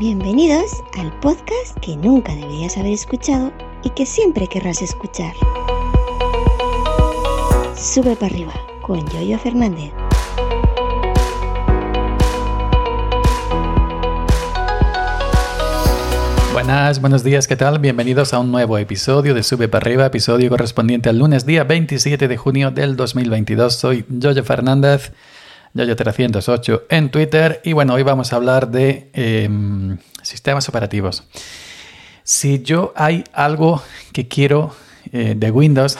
Bienvenidos al podcast que nunca deberías haber escuchado y que siempre querrás escuchar. Sube para arriba con Yoyo Fernández. Buenas, buenos días, ¿qué tal? Bienvenidos a un nuevo episodio de Sube para arriba, episodio correspondiente al lunes día 27 de junio del 2022. Soy Yoyo Fernández Yoyo308 en Twitter. Y bueno, hoy vamos a hablar de em, sistemas operativos. Si yo hay algo que quiero eh, de Windows,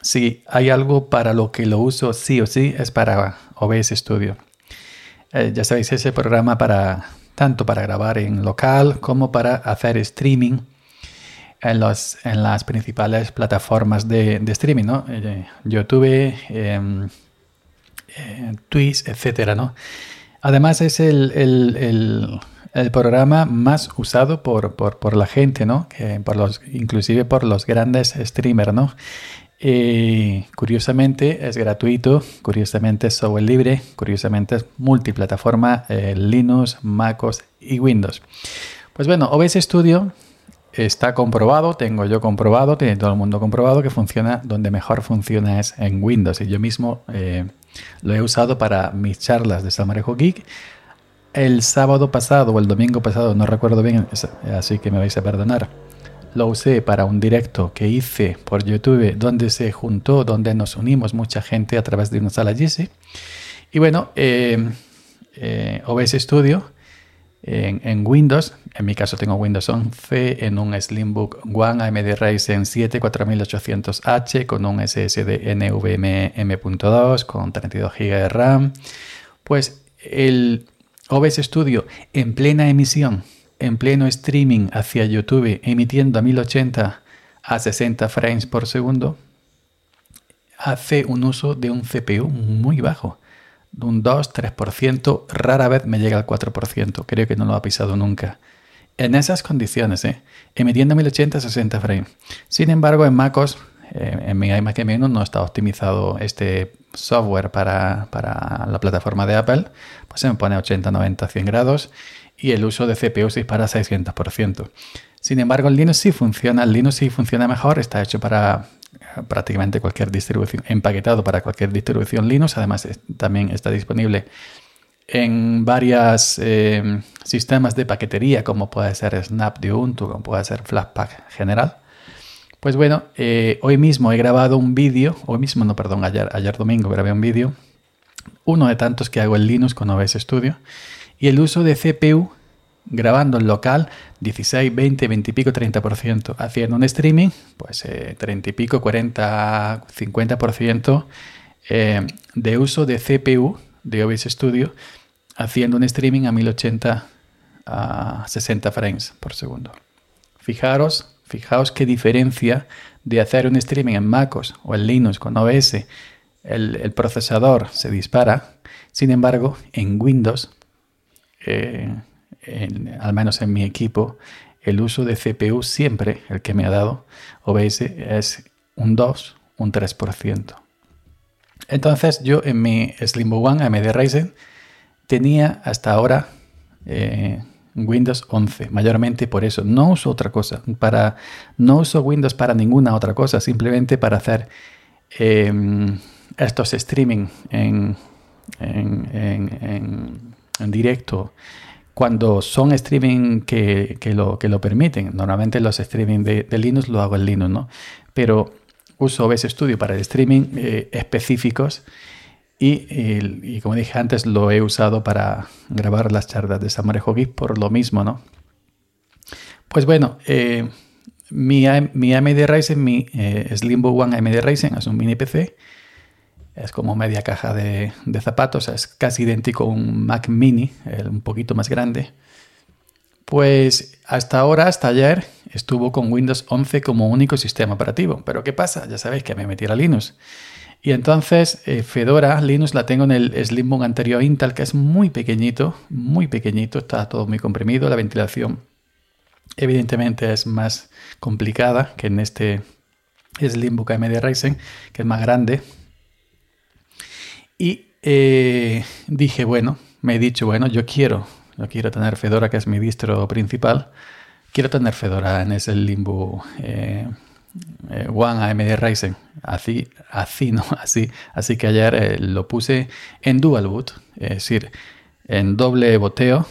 si hay algo para lo que lo uso sí o sí, es para OBS Studio. Eh, ya sabéis, ese programa para tanto para grabar en local como para hacer streaming en, las principales plataformas de, streaming, ¿no? Eh, YouTube, em, eh, Twitch, etcétera, ¿no? Además es el, programa más usado por, la gente, ¿no? por los, inclusive por los grandes streamers, ¿no? curiosamente es gratuito, curiosamente es software libre, curiosamente es multiplataforma eh, Linux, MacOS y Windows. Pues bueno, OBS Studio está comprobado, tengo yo comprobado, tiene todo el mundo comprobado que funciona donde mejor funciona es en Windows. Y yo mismo eh, lo he usado para mis charlas de Samarejo Geek. El sábado pasado o el domingo pasado, no recuerdo bien, así que me vais a perdonar. Lo usé para un directo que hice por YouTube donde se juntó, donde nos unimos mucha gente a través de una sala Jesse. Y bueno, eh, eh, OBS Studio en, Windows, en mi caso tengo Windows 11 en un Slimbook One AMD Ryzen 7 4800H con un SSD NVMe M.2 con 32 GB de RAM. Pues el OBS Studio en plena emisión, en pleno streaming hacia YouTube, emitiendo a 1080 a 60 frames por segundo, hace un uso de un CPU muy bajo un 2-3%, rara vez me llega al 4%, creo que no lo ha pisado nunca. En esas condiciones, ¿eh? emitiendo 1080 60 frames. Sin embargo, en MacOS, eh, en mi iMac M1 no está optimizado este software para, la plataforma de Apple, pues se me pone 80, 90, 100 grados y el uso de CPU se dispara a 600%. Sin embargo, en Linux sí funciona, el Linux sí funciona mejor, está hecho para prácticamente cualquier distribución, empaquetado para cualquier distribución Linux. Además, también está disponible en varios eh, sistemas de paquetería, como puede ser Snap de Ubuntu, como puede ser Flatpak general. Pues bueno, eh, hoy mismo he grabado un vídeo, hoy mismo, no, perdón, ayer, ayer domingo grabé un vídeo, uno de tantos que hago en Linux con OBS Studio, y el uso de CPU grabando en local 16, 20, 20 y pico, 30%. Haciendo un streaming, pues 30 eh, y pico, 40, 50% eh, de uso de CPU de OBS Studio haciendo un streaming a 1080 a 60 frames por segundo. Fijaros, fijaos qué diferencia de hacer un streaming en MacOS o en Linux con OBS. El, procesador se dispara. Sin embargo, en Windows eh, al menos en mi equipo, el uso de CPU siempre, el que me ha dado OBS, es un 2, un 3%. Entonces yo en mi Slim One AMD Ryzen tenía hasta ahora eh, Windows 11, mayormente por eso. No uso otra cosa, para, no uso Windows para ninguna otra cosa, simplemente para hacer em, estos streaming en, en directo cuando son streaming que, lo, que lo permiten. Normalmente los streaming de, Linux lo hago en Linux, ¿no? Pero uso OBS Studio para el streaming eh, específicos y, como dije antes, lo he usado para grabar las charlas de Samarejo Geek por lo mismo, ¿no? Pues bueno, eh, mi, mi AMD Ryzen, mi eh, Slimbo One AMD Ryzen es un mini PC es como media caja de, zapatos, es casi idéntico a un Mac mini, un poquito más grande. Pues hasta ahora, hasta ayer, estuvo con Windows 11 como único sistema operativo. Pero ¿qué pasa? Ya sabéis que me metí a Linux. Y entonces eh, Fedora Linux la tengo en el Slimbook anterior Intel, que es muy pequeñito, muy pequeñito, está todo muy comprimido, la ventilación evidentemente es más complicada que en este Slimbook AMD Ryzen, que es más grande, y eh, dije, bueno, me he dicho, bueno, yo quiero yo quiero tener Fedora, que es mi distro principal, quiero tener Fedora en ese limbo eh, eh, One AMD Ryzen. Así, así, ¿no? Así, así que ayer eh, lo puse en dual boot, es decir, en doble boteo,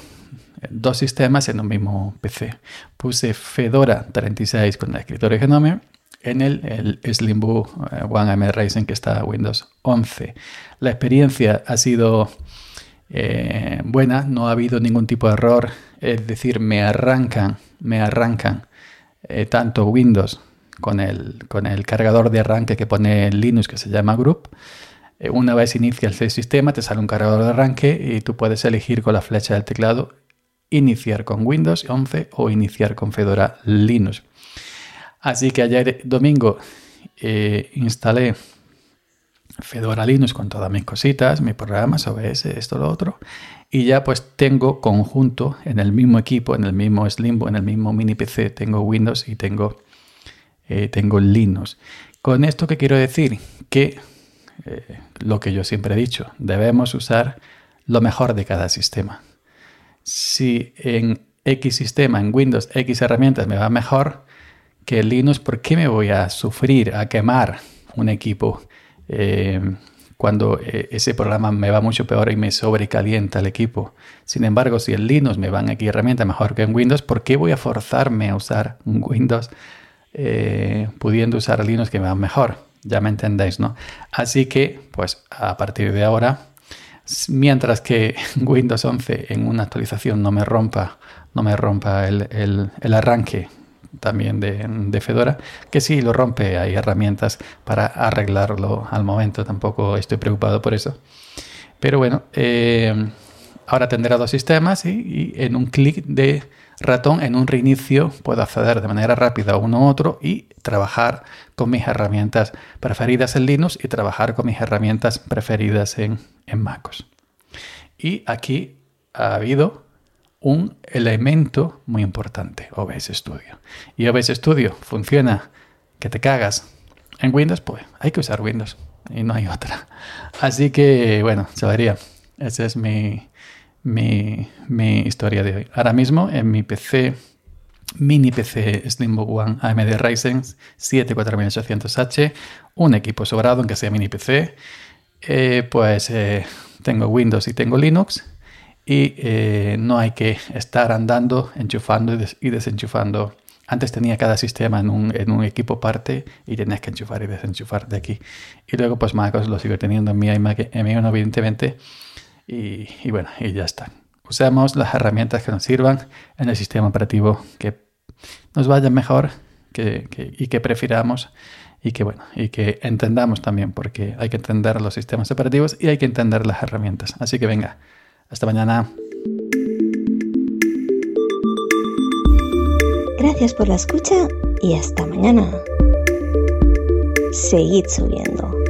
dos sistemas en un mismo PC. Puse Fedora 36 con el escritorio Genome en el, el Slimbook One AMD Ryzen que está Windows 11. La experiencia ha sido eh, buena, no ha habido ningún tipo de error, es decir, me arrancan, me arrancan eh, tanto Windows con el, con el cargador de arranque que pone Linux que se llama Group. Eh, una vez inicias el sistema, te sale un cargador de arranque y tú puedes elegir con la flecha del teclado iniciar con Windows 11 o iniciar con Fedora Linux. Así que ayer domingo instalé Fedora Linux con todas mis cositas, mis programas, OBS, esto, lo otro. Y ya pues tengo conjunto en el mismo equipo, en el mismo Slimbo, en el mismo mini PC, tengo Windows y tengo, eh, tengo Linux. Con esto que quiero decir que eh, lo que yo siempre he dicho, debemos usar lo mejor de cada sistema. Si en X sistema, en Windows, X herramientas me va mejor que Linux, ¿por qué me voy a sufrir, a quemar un equipo eh, cuando eh, ese programa me va mucho peor y me sobrecalienta el equipo. Sin embargo, si en Linux me van aquí herramientas mejor que en Windows, ¿por qué voy a forzarme a usar Windows eh, pudiendo usar Linux que me va mejor? Ya me entendéis, ¿no? Así que, pues a partir de ahora, mientras que Windows 11 en una actualización no me rompa, no me rompa el arranque también de, Fedora, que si lo rompe, hay herramientas para arreglarlo al momento, tampoco estoy preocupado por eso. Pero bueno, eh, ahora tendrá dos sistemas y, en un clic de ratón, en un reinicio, puedo acceder de manera rápida a uno u otro y trabajar con mis herramientas preferidas en Linux y trabajar con mis herramientas preferidas en, en MacOS. Y aquí ha habido un elemento muy importante, OBS Studio. Y OBS Studio funciona que te cagas en Windows, pues hay que usar Windows y no hay otra. Así que, bueno, vería. Esa es mi, mi, historia de hoy. Ahora mismo en mi PC, mini PC Slimbook One AMD Ryzen 7 4800H, un equipo sobrado, aunque sea mini PC, eh, pues eh, tengo Windows y tengo Linux y eh, no hay que estar andando, enchufando y, desenchufando. Antes tenía cada sistema en un, en un, equipo parte y tenías que enchufar y desenchufar de aquí. Y luego pues MacOS lo sigo teniendo en mi iMac M1 evidentemente y, y bueno, y ya está. Usemos las herramientas que nos sirvan en el sistema operativo que nos vaya mejor que, que, y que prefiramos y que bueno, y que entendamos también porque hay que entender los sistemas operativos y hay que entender las herramientas. Así que venga, hasta mañana. Gracias por la escucha y hasta mañana. Seguid subiendo.